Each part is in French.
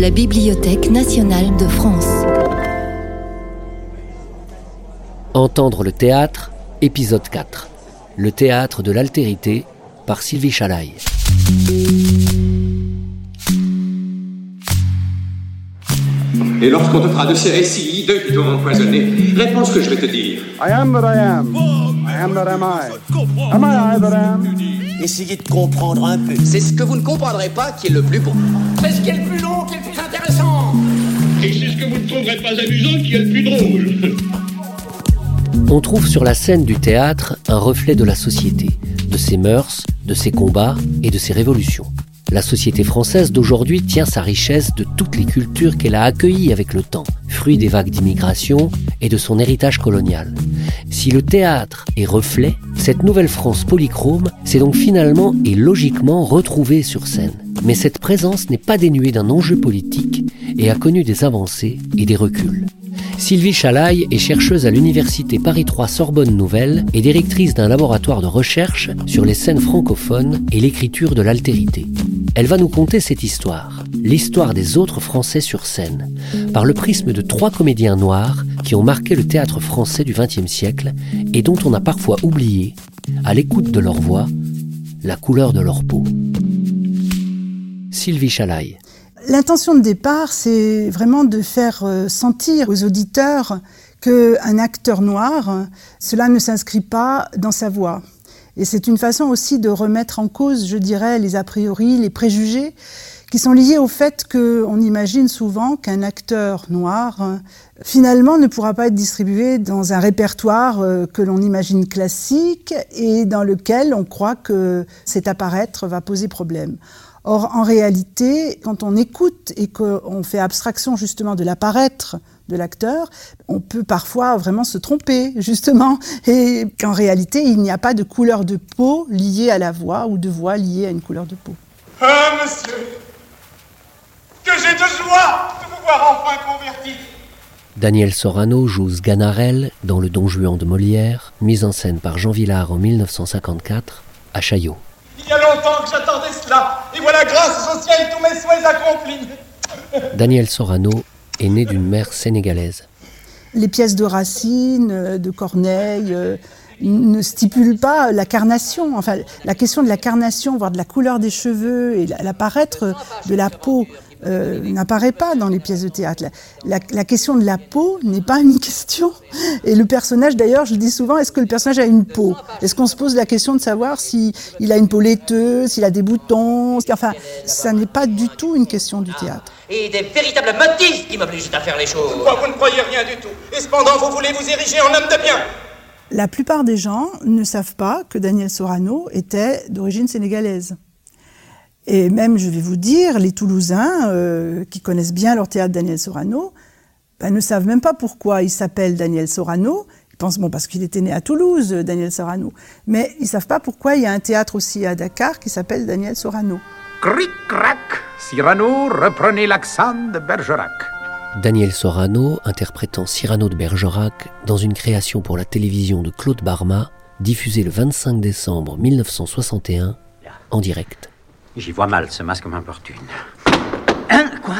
la Bibliothèque nationale de France. Entendre le théâtre, épisode 4. Le théâtre de l'altérité par Sylvie Chalaille. Et lorsqu'on te fera de ces récits hideux qui t'ont empoisonné, réponds ce que je vais te dire. I am that I am. I am that am I. Am I I that am? Essayez de comprendre un peu. C'est ce que vous ne comprendrez pas qui est le plus beau. C'est ce qui est le plus long qui est le plus intéressant. Et c'est ce que vous ne trouverez pas amusant qui est le plus drôle. On trouve sur la scène du théâtre un reflet de la société, de ses mœurs, de ses combats et de ses révolutions. La société française d'aujourd'hui tient sa richesse de toutes les cultures qu'elle a accueillies avec le temps, fruit des vagues d'immigration et de son héritage colonial. Si le théâtre est reflet, cette nouvelle France polychrome s'est donc finalement et logiquement retrouvée sur scène. Mais cette présence n'est pas dénuée d'un enjeu politique et a connu des avancées et des reculs. Sylvie Chalaille est chercheuse à l'université Paris 3 Sorbonne Nouvelle et directrice d'un laboratoire de recherche sur les scènes francophones et l'écriture de l'altérité. Elle va nous conter cette histoire, l'histoire des autres Français sur scène, par le prisme de trois comédiens noirs qui ont marqué le théâtre français du XXe siècle et dont on a parfois oublié, à l'écoute de leur voix, la couleur de leur peau. Sylvie Chalaille. L'intention de départ, c'est vraiment de faire euh, sentir aux auditeurs qu'un acteur noir, cela ne s'inscrit pas dans sa voix. Et c'est une façon aussi de remettre en cause, je dirais, les a priori, les préjugés qui sont liés au fait qu'on imagine souvent qu'un acteur noir, finalement, ne pourra pas être distribué dans un répertoire euh, que l'on imagine classique et dans lequel on croit que cet apparaître va poser problème. Or, en réalité, quand on écoute et qu'on fait abstraction justement de l'apparaître de l'acteur, on peut parfois vraiment se tromper, justement, et qu'en réalité, il n'y a pas de couleur de peau liée à la voix ou de voix liée à une couleur de peau. Ah, monsieur, que j'ai de joie de vous voir enfin converti. Daniel Sorano joue Sganarelle dans Le Don Juan de Molière, mise en scène par Jean Villard en 1954 à Chaillot. Il y a longtemps que j'attendais voilà grâce au ciel tous mes souhaits accomplis. Daniel Sorano est né d'une mère sénégalaise. Les pièces de Racine, de Corneille, euh, ne stipulent pas la carnation. Enfin, la question de la carnation, voire de la couleur des cheveux et l'apparaître de la peau euh, n'apparaît pas dans les pièces de théâtre. La, la, la question de la peau n'est pas une question. Et le personnage, d'ailleurs, je le dis souvent, est-ce que le personnage a une peau? Est-ce qu'on se pose la question de savoir s'il il a une peau laiteuse, s'il a des boutons? Enfin, ça n'est pas du tout une question du théâtre. Et des véritables motifs qui m'obligent à faire les choses. Pourquoi vous ne croyez rien du tout? Et cependant, vous voulez vous ériger en homme de bien? La plupart des gens ne savent pas que Daniel Sorano était d'origine sénégalaise. Et même, je vais vous dire, les Toulousains, euh, qui connaissent bien leur théâtre Daniel Sorano, ben, ne savent même pas pourquoi il s'appelle Daniel Sorano. Ils pensent, bon, parce qu'il était né à Toulouse, Daniel Sorano. Mais ils savent pas pourquoi il y a un théâtre aussi à Dakar qui s'appelle Daniel Sorano. Cric-crac, Cyrano reprenez l'accent de Bergerac. Daniel Sorano interprétant Cyrano de Bergerac dans une création pour la télévision de Claude Barma, diffusée le 25 décembre 1961 en direct. J'y vois mal, ce masque m'importune. Hein Quoi?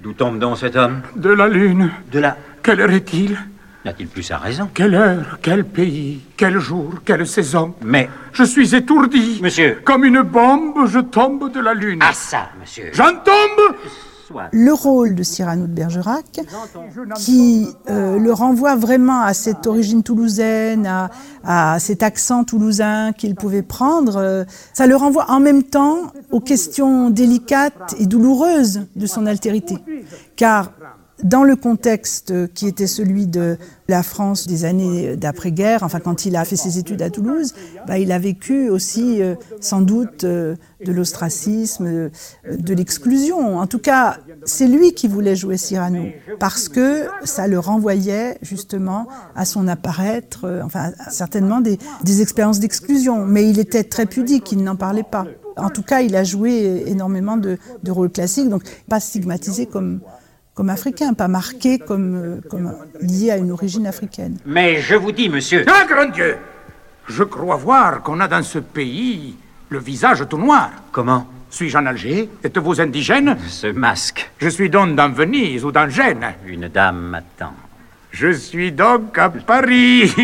D'où tombe donc cet homme? De la lune. De la... Quelle heure est-il? N'a-t-il plus sa raison? Quelle heure Quel pays Quel jour Quelle saison? Mais... Je suis étourdi. Monsieur... Comme une bombe, je tombe de la lune. Ah ça, monsieur J'en tombe le rôle de Cyrano de Bergerac, qui euh, le renvoie vraiment à cette origine toulousaine, à, à cet accent toulousain qu'il pouvait prendre, euh, ça le renvoie en même temps aux questions délicates et douloureuses de son altérité. Car dans le contexte qui était celui de la France des années d'après-guerre, enfin quand il a fait ses études à Toulouse, bah, il a vécu aussi euh, sans doute euh, de l'ostracisme, euh, de l'exclusion. En tout cas, c'est lui qui voulait jouer Cyrano parce que ça le renvoyait justement à son apparaître, enfin certainement des, des expériences d'exclusion. Mais il était très pudique, il n'en parlait pas. En tout cas, il a joué énormément de, de rôles classiques, donc pas stigmatisé comme comme africain, pas marqué comme, comme, lié à une origine africaine. Mais je vous dis, monsieur... Ah, grand Dieu Je crois voir qu'on a dans ce pays le visage tout noir. Comment? Suis-je en Alger? Êtes-vous indigène? Ce masque. Je suis donc dans Venise ou dans Gênes. Une dame m'attend. Je suis donc à Paris.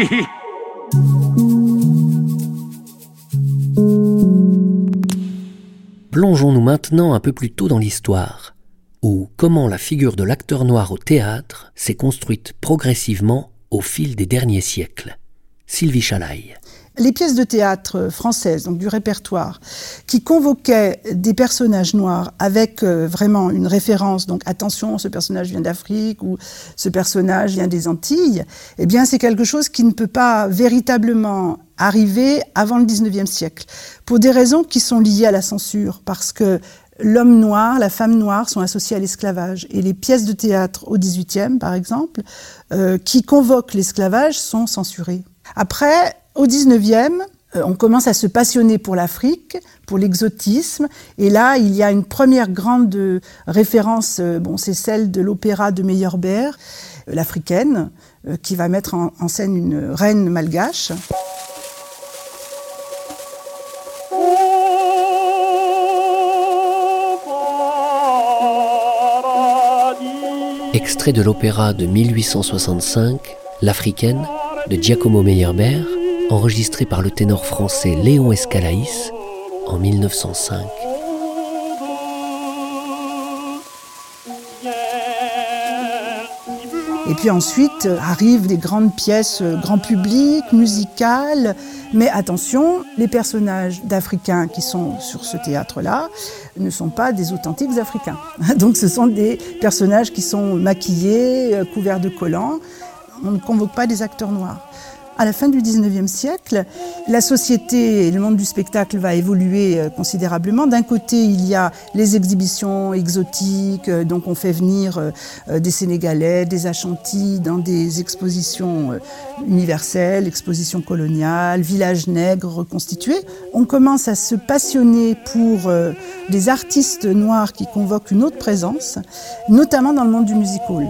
Plongeons-nous maintenant un peu plus tôt dans l'histoire, ou comment la figure de l'acteur noir au théâtre s'est construite progressivement au fil des derniers siècles. Sylvie Chalaille les pièces de théâtre françaises, donc du répertoire, qui convoquaient des personnages noirs avec euh, vraiment une référence, donc attention, ce personnage vient d'Afrique ou ce personnage vient des Antilles, eh bien c'est quelque chose qui ne peut pas véritablement arriver avant le 19e siècle, pour des raisons qui sont liées à la censure, parce que l'homme noir, la femme noire sont associés à l'esclavage. Et les pièces de théâtre au 18e, par exemple, euh, qui convoquent l'esclavage, sont censurées. Après, au 19e, euh, on commence à se passionner pour l'Afrique, pour l'exotisme. Et là, il y a une première grande référence, euh, bon, c'est celle de l'opéra de Meyerbeer, euh, l'africaine, qui va mettre en, scène une reine malgache. Extrait de l'opéra de 1865, L'Africaine, de Giacomo Meyerbeer, enregistré par le ténor français Léon Escalaïs en 1905. Et puis ensuite euh, arrivent des grandes pièces euh, grand public, musicales. Mais attention, les personnages d'Africains qui sont sur ce théâtre-là ne sont pas des authentiques Africains. Donc ce sont des personnages qui sont maquillés, euh, couverts de collants. On ne convoque pas des acteurs noirs. À la fin du 19e siècle, la société et le monde du spectacle va évoluer euh, considérablement. D'un côté, il y a les exhibitions exotiques, euh, donc on fait venir euh, des Sénégalais, des Achantis dans des expositions universelles, expositions coloniales, villages nègres reconstitués. On commence à se passionner pour des artistes noirs qui convoquent une autre présence, notamment dans le monde du musical.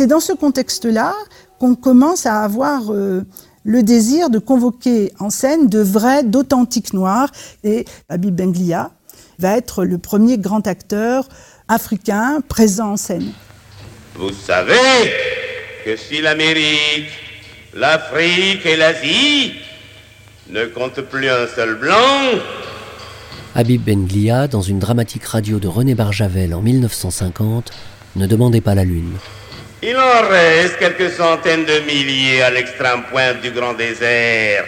C'est dans ce contexte-là qu'on commence à avoir euh, le désir de convoquer en scène de vrais, d'authentiques noirs. Et Habib Benglia va être le premier grand acteur africain présent en scène. Vous savez que si l'Amérique, l'Afrique et l'Asie ne comptent plus un seul blanc, Habib Benglia, dans une dramatique radio de René Barjavel en 1950, ne demandait pas la lune. Il en reste quelques centaines de milliers à l'extrême pointe du grand désert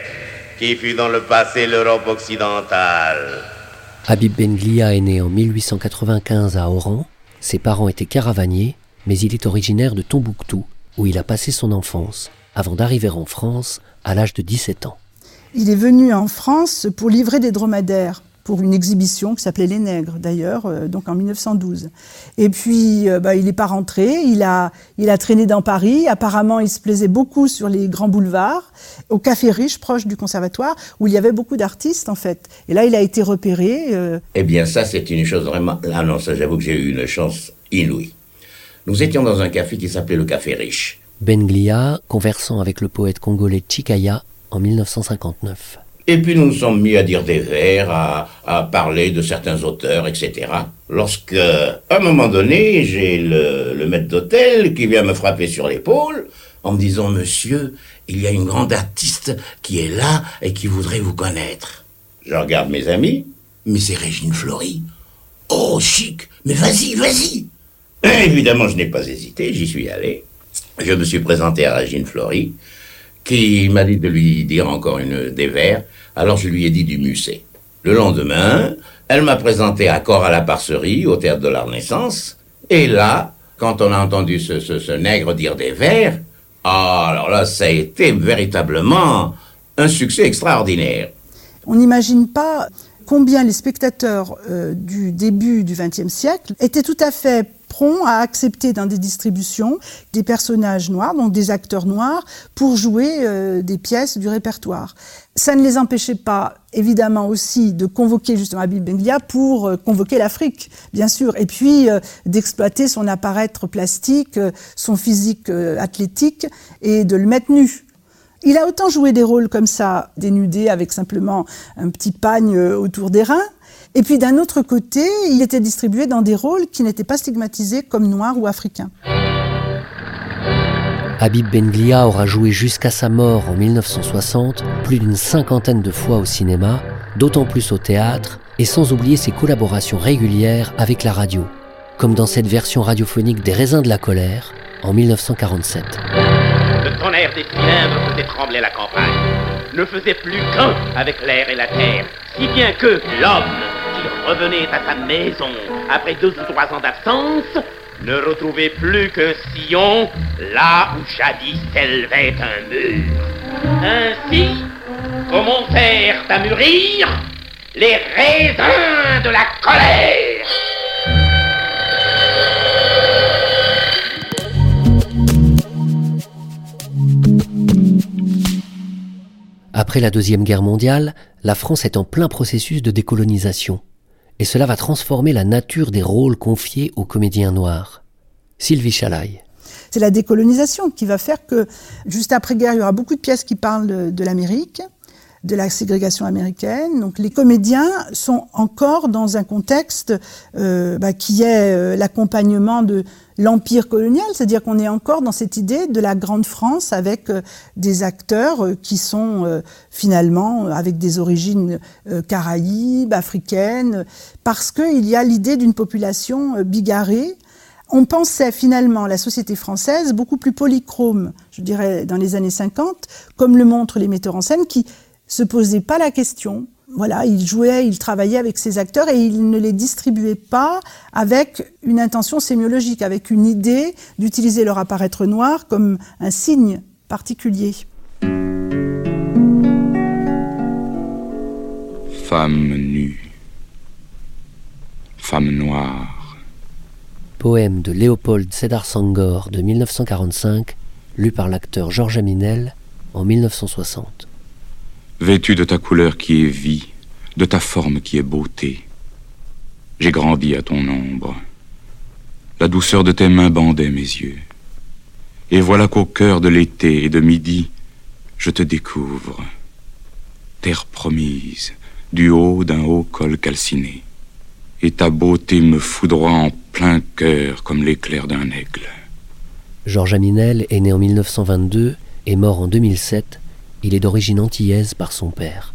qui fut dans le passé l'Europe occidentale. Habib Benglia est né en 1895 à Oran. Ses parents étaient caravaniers, mais il est originaire de Tombouctou, où il a passé son enfance, avant d'arriver en France à l'âge de 17 ans. Il est venu en France pour livrer des dromadaires pour une exhibition qui s'appelait Les Nègres, d'ailleurs, euh, donc en 1912. Et puis, euh, bah, il n'est pas rentré, il a, il a traîné dans Paris. Apparemment, il se plaisait beaucoup sur les grands boulevards, au Café Riche, proche du conservatoire, où il y avait beaucoup d'artistes, en fait. Et là, il a été repéré. Euh. Eh bien, ça, c'est une chose vraiment... Là, non, ça, j'avoue que j'ai eu une chance inouïe. Nous étions dans un café qui s'appelait le Café Riche. Ben Glia, conversant avec le poète congolais Chikaya en 1959. Et puis nous nous sommes mis à dire des vers, à, parler de certains auteurs, etc. Lorsque, à un moment donné, j'ai le, maître d'hôtel qui vient me frapper sur l'épaule en me disant, Monsieur, il y a une grande artiste qui est là et qui voudrait vous connaître. Je regarde mes amis, mais c'est Régine Flory. Oh, chic, mais vas-y, vas-y. Évidemment, je n'ai pas hésité, j'y suis allé. Je me suis présenté à Régine Flory qui m'a dit de lui dire encore une des vers. Alors je lui ai dit du musée. Le lendemain, elle m'a présenté à corps à la Parcerie, au théâtre de la Renaissance. Et là, quand on a entendu ce, ce, nègre dire des vers, ah, alors là, ça a été véritablement un succès extraordinaire. On n'imagine pas combien les spectateurs euh, du début du XXe siècle étaient tout à fait à accepter dans des distributions des personnages noirs, donc des acteurs noirs, pour jouer euh, des pièces du répertoire. Ça ne les empêchait pas, évidemment aussi, de convoquer justement Habib Benglia pour euh, convoquer l'Afrique, bien sûr, et puis d'exploiter son apparaître plastique, son physique athlétique, et de le mettre nu. Il a autant joué des rôles comme ça, dénudés avec simplement un petit pagne euh, autour des reins, et puis d'un autre côté, il était distribué dans des rôles qui n'étaient pas stigmatisés comme noirs ou africains. Habib Benglia aura joué jusqu'à sa mort en 1960 plus d'une cinquantaine de fois au cinéma, d'autant plus au théâtre, et sans oublier ses collaborations régulières avec la radio, comme dans cette version radiophonique des Raisins de la colère en 1947. Le tonnerre des cylindres faisait trembler la campagne, ne faisait plus qu'un avec l'air et la terre, si bien que l'homme qui revenait à sa maison après deux ou trois ans d'absence ne retrouvait plus qu'un sillon là où jadis s'élevait un mur. Ainsi commencèrent à mûrir les raisins de la colère. Après la Deuxième Guerre mondiale, la France est en plein processus de décolonisation et cela va transformer la nature des rôles confiés aux comédiens noirs. Sylvie Chalaille. C'est la décolonisation qui va faire que, juste après-guerre, il y aura beaucoup de pièces qui parlent de, de l'Amérique, de la ségrégation américaine. Donc les comédiens sont encore dans un contexte euh, bah, qui est euh, l'accompagnement de l'empire colonial, c'est-à-dire qu'on est encore dans cette idée de la grande France avec euh, des acteurs euh, qui sont finalement avec des origines caraïbes, africaines, parce qu'il y a l'idée d'une population bigarrée. On pensait finalement la société française beaucoup plus polychrome, je dirais dans les années 50, comme le montrent les metteurs en scène, qui se posait pas la question. Voilà, il jouait, il travaillait avec ses acteurs et il ne les distribuait pas avec une intention sémiologique, avec une idée d'utiliser leur apparaître noir comme un signe particulier. Femme nue, femme noire. Poème de Léopold Sédar Sangor de 1945, lu par l'acteur Georges Aminel en 1960. Vêtu de ta couleur qui est vie, de ta forme qui est beauté, j'ai grandi à ton ombre. La douceur de tes mains bandait mes yeux. Et voilà qu'au cœur de l'été et de midi, je te découvre. Terre promise, du haut d'un haut col calciné. Et ta beauté me foudroie en plein cœur comme l'éclair d'un aigle. Georges Aminel est né en 1922 et mort en 2007 il est d'origine antillaise par son père.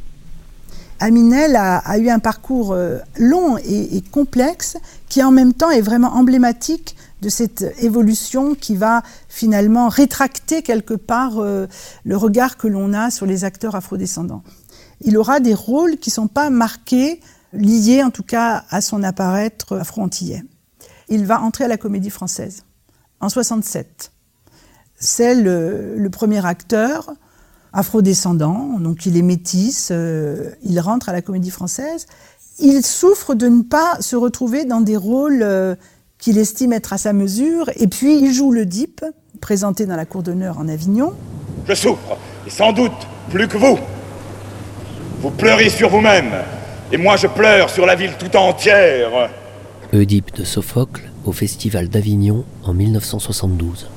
Aminel a, eu un parcours euh, long et, complexe qui en même temps est vraiment emblématique de cette évolution qui va finalement rétracter quelque part euh, le regard que l'on a sur les acteurs afrodescendants. Il aura des rôles qui ne sont pas marqués, liés en tout cas à son apparaître afro-antillais. Il va entrer à la comédie française en 67. C'est le premier acteur afrodescendant, donc il est métis, euh, il rentre à la comédie française. Il souffre de ne pas se retrouver dans des rôles euh, qu'il estime être à sa mesure, et puis il joue le Dip, présenté dans la cour d'honneur en Avignon. Je souffre, et sans doute plus que vous. Vous pleurez sur vous-même, et moi je pleure sur la ville tout entière. Oedipe de Sophocle au Festival d'Avignon en 1972.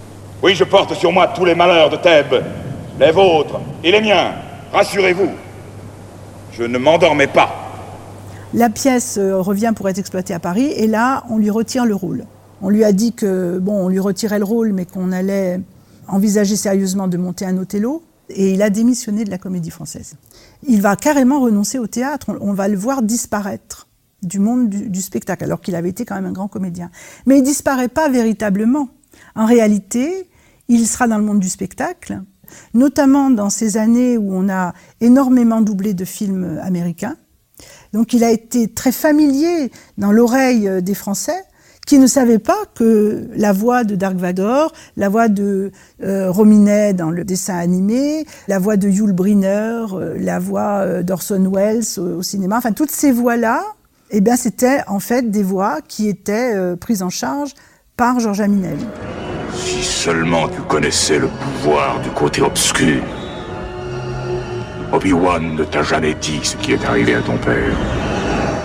Oui, je porte sur moi tous les malheurs de Thèbes, les vôtres et les miens. Rassurez-vous, je ne m'endormais pas. La pièce euh, revient pour être exploitée à Paris et là, on lui retire le rôle. On lui a dit que bon, on lui retirait le rôle, mais qu'on allait envisager sérieusement de monter un Othello. Et il a démissionné de la Comédie Française. Il va carrément renoncer au théâtre. On, va le voir disparaître du monde du, du spectacle, alors qu'il avait été quand même un grand comédien. Mais il disparaît pas véritablement. En réalité, il sera dans le monde du spectacle, notamment dans ces années où on a énormément doublé de films américains. Donc il a été très familier dans l'oreille des Français qui ne savaient pas que la voix de Dark Vador, la voix de euh, Rominet dans le dessin animé, la voix de Yul Brynner, euh, la voix euh, d'Orson Welles au, cinéma, enfin toutes ces voix-là, eh bien c'était en fait des voix qui étaient euh, prises en charge par Georges Aminel. Si seulement tu connaissais le pouvoir du côté obscur. Obi-Wan ne t'a jamais dit ce qui est arrivé à ton père.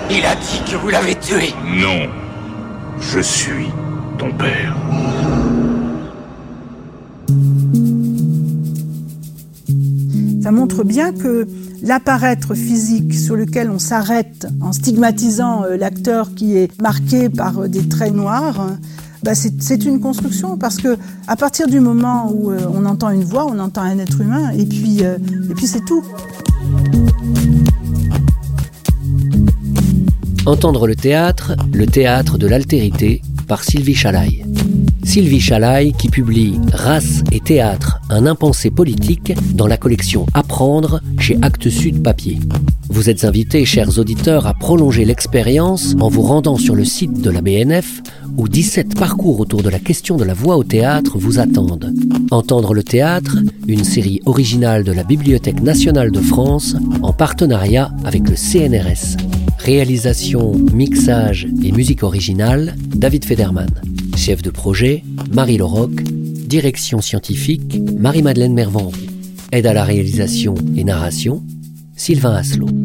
Il a dit que vous l'avez tué. Non. Je suis ton père. Ça montre bien que l'apparaître physique sur lequel on s'arrête en stigmatisant euh, l'acteur qui est marqué par euh, des traits noirs, bah c'est une construction parce que à partir du moment où euh, on entend une voix, on entend un être humain et puis, et puis c'est tout. Entendre le théâtre, le théâtre de l'altérité, par Sylvie Chalaille. Sylvie Chalaille qui publie Race et théâtre, un impensé politique dans la collection Apprendre chez Actes Sud Papier. Vous êtes invités, chers auditeurs, à prolonger l'expérience en vous rendant sur le site de la BNF où 17 parcours autour de la question de la voix au théâtre vous attendent. Entendre le théâtre, une série originale de la Bibliothèque nationale de France en partenariat avec le CNRS. Réalisation, mixage et musique originale, David Federman. Chef de projet, Marie Loroc. Direction scientifique, Marie-Madeleine Mervan. Aide à la réalisation et narration, Sylvain Asselot.